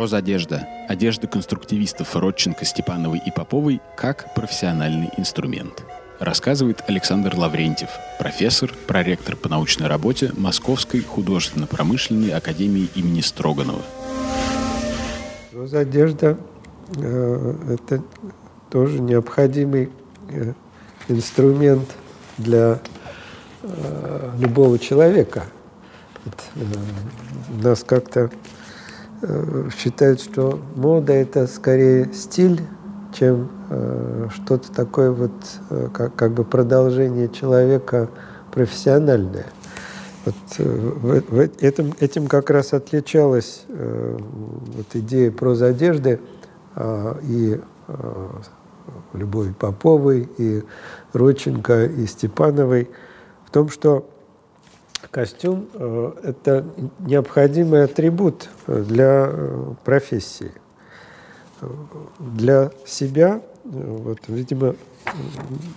Прозодежда. Одежда конструктивистов Родченко, Степановой и Поповой как профессиональный инструмент. Рассказывает Александр Лаврентьев, профессор, проректор по научной работе Московской художественно-промышленной академии имени Строганова. Прозодежда э, – это тоже необходимый э, инструмент для э, любого человека. Вот, э, нас как-то считают, что мода это скорее стиль, чем э, что-то такое вот э, как, как бы продолжение человека профессиональное. Вот, э, в, в этом, этим как раз отличалась э, вот идея прозодежды э, и э, Любови Поповой, и Родченко, и Степановой, в том, что Костюм э, – это необходимый атрибут для э, профессии. Для себя, э, вот, видимо,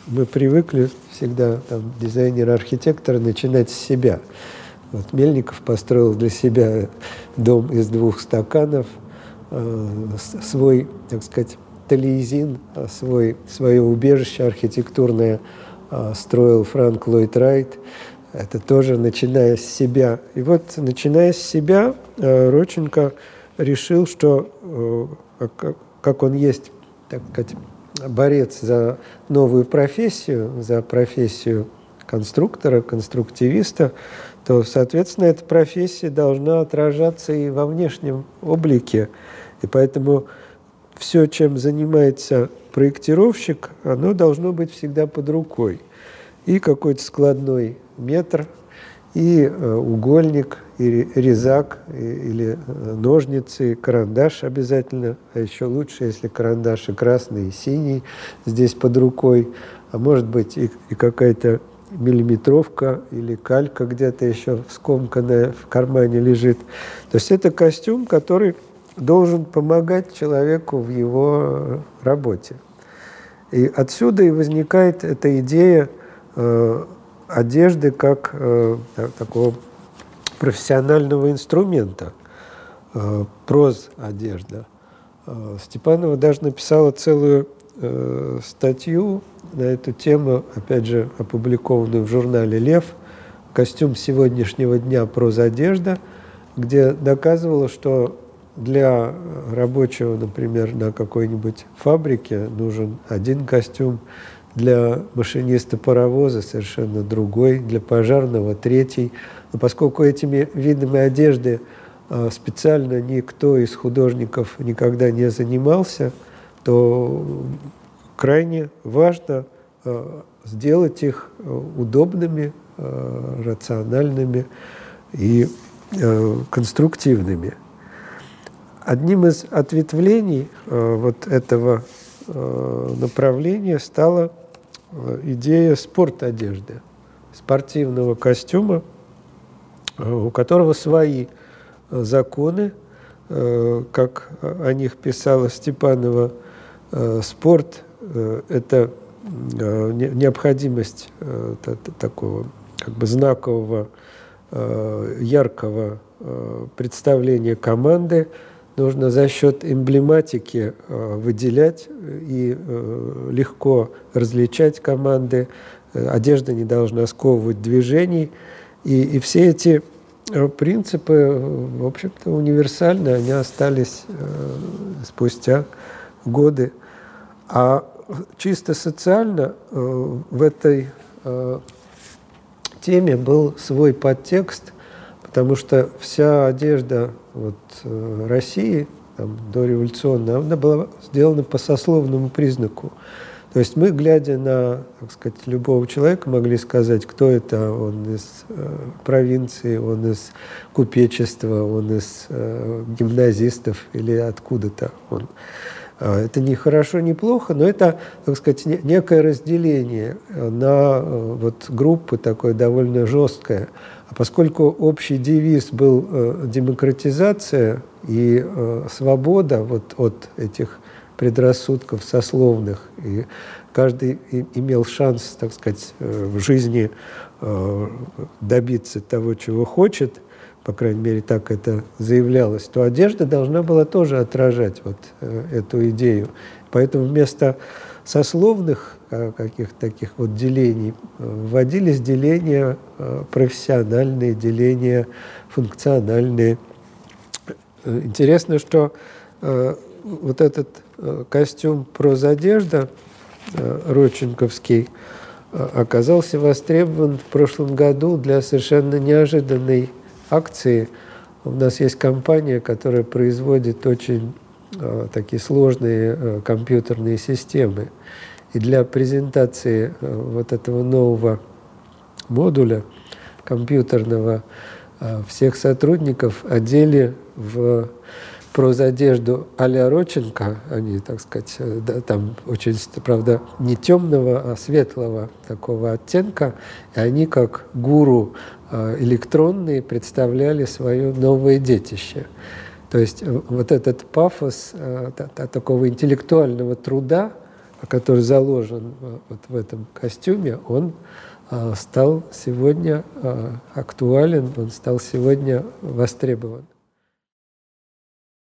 мы привыкли всегда, там, дизайнер, архитектор, начинать с себя. Вот Мельников построил для себя дом из двух стаканов, свой, так сказать, талиезин, свой, свое убежище архитектурное строил Франк Ллойд Райт – это тоже начиная с себя. И вот, начиная с себя, э, Родченко решил, что э, как он есть, так сказать, борец за новую профессию, за профессию конструктора, конструктивиста, то, соответственно, эта профессия должна отражаться и во внешнем облике. И поэтому все, чем занимается проектировщик, оно должно быть всегда под рукой. И какой-то складной метр, и э, угольник, и резак, или э, ножницы, карандаш обязательно, а еще лучше, если карандаши красный и синий здесь под рукой, а может быть и, и какая-то миллиметровка или калька где-то еще скомканная в кармане лежит. То есть это костюм, который должен помогать человеку в его работе. И отсюда и возникает эта идея э, одежды как э, такого профессионального инструмента, э, проз одежда. Э, Степанова даже написала целую э, статью на эту тему, опять же, опубликованную в журнале «Лев», «Костюм сегодняшнего дня. Проз одежда», где доказывала, что для рабочего, например, на какой-нибудь фабрике нужен один костюм, для машиниста паровоза совершенно другой, для пожарного третий. Но поскольку этими видами одежды а, специально никто из художников никогда не занимался, то крайне важно а, сделать их а, удобными, рациональными и конструктивными. Одним из ответвлений вот этого направления стало Э, идея спорт-одежды, спортивного костюма, э, у которого свои э, законы, как о них писала Степанова, спорт – это необходимость такого как бы знакового, яркого представления команды – нужно за счет эмблематики э, выделять и э, легко различать команды. Э, одежда не должна сковывать движений. И, и все эти принципы, в общем-то, универсальны, они остались спустя годы. А чисто социально в этой теме был свой подтекст, потому что вся одежда вот, э, России, там, дореволюционная, она была сделана по сословному признаку. То есть мы, глядя на, так сказать, любого человека, могли сказать, кто это, он из э, провинции, он из купечества, он из э, гимназистов или откуда-то он. А, это не хорошо, не плохо, но это, так сказать, некое разделение на э, вот группы такое довольно жесткое. А поскольку общий девиз был э, демократизация и э, свобода вот от этих предрассудков сословных, и каждый имел шанс, так сказать, э, в жизни добиться того, чего хочет, по крайней мере, так это заявлялось, то одежда должна была тоже отражать вот э, эту идею. Поэтому вместо сословных э, каких-то таких вот делений вводились деления профессиональные, деления функциональные. Интересно, что вот этот костюм прозодежда Роченковский – оказался востребован в прошлом году для совершенно неожиданной акции. У нас есть компания, которая производит очень э, такие сложные э, компьютерные системы. И для презентации э, вот этого нового модуля компьютерного всех сотрудников одели в прозодежду а-ля Роченко, они, так сказать, э, да, там очень, правда, не темного, а светлого такого оттенка, и они как гуру э, электронные представляли свое новое детище. То есть э, вот этот пафос такого интеллектуального труда, который заложен вот в этом костюме, он стал сегодня актуален, он стал сегодня востребован.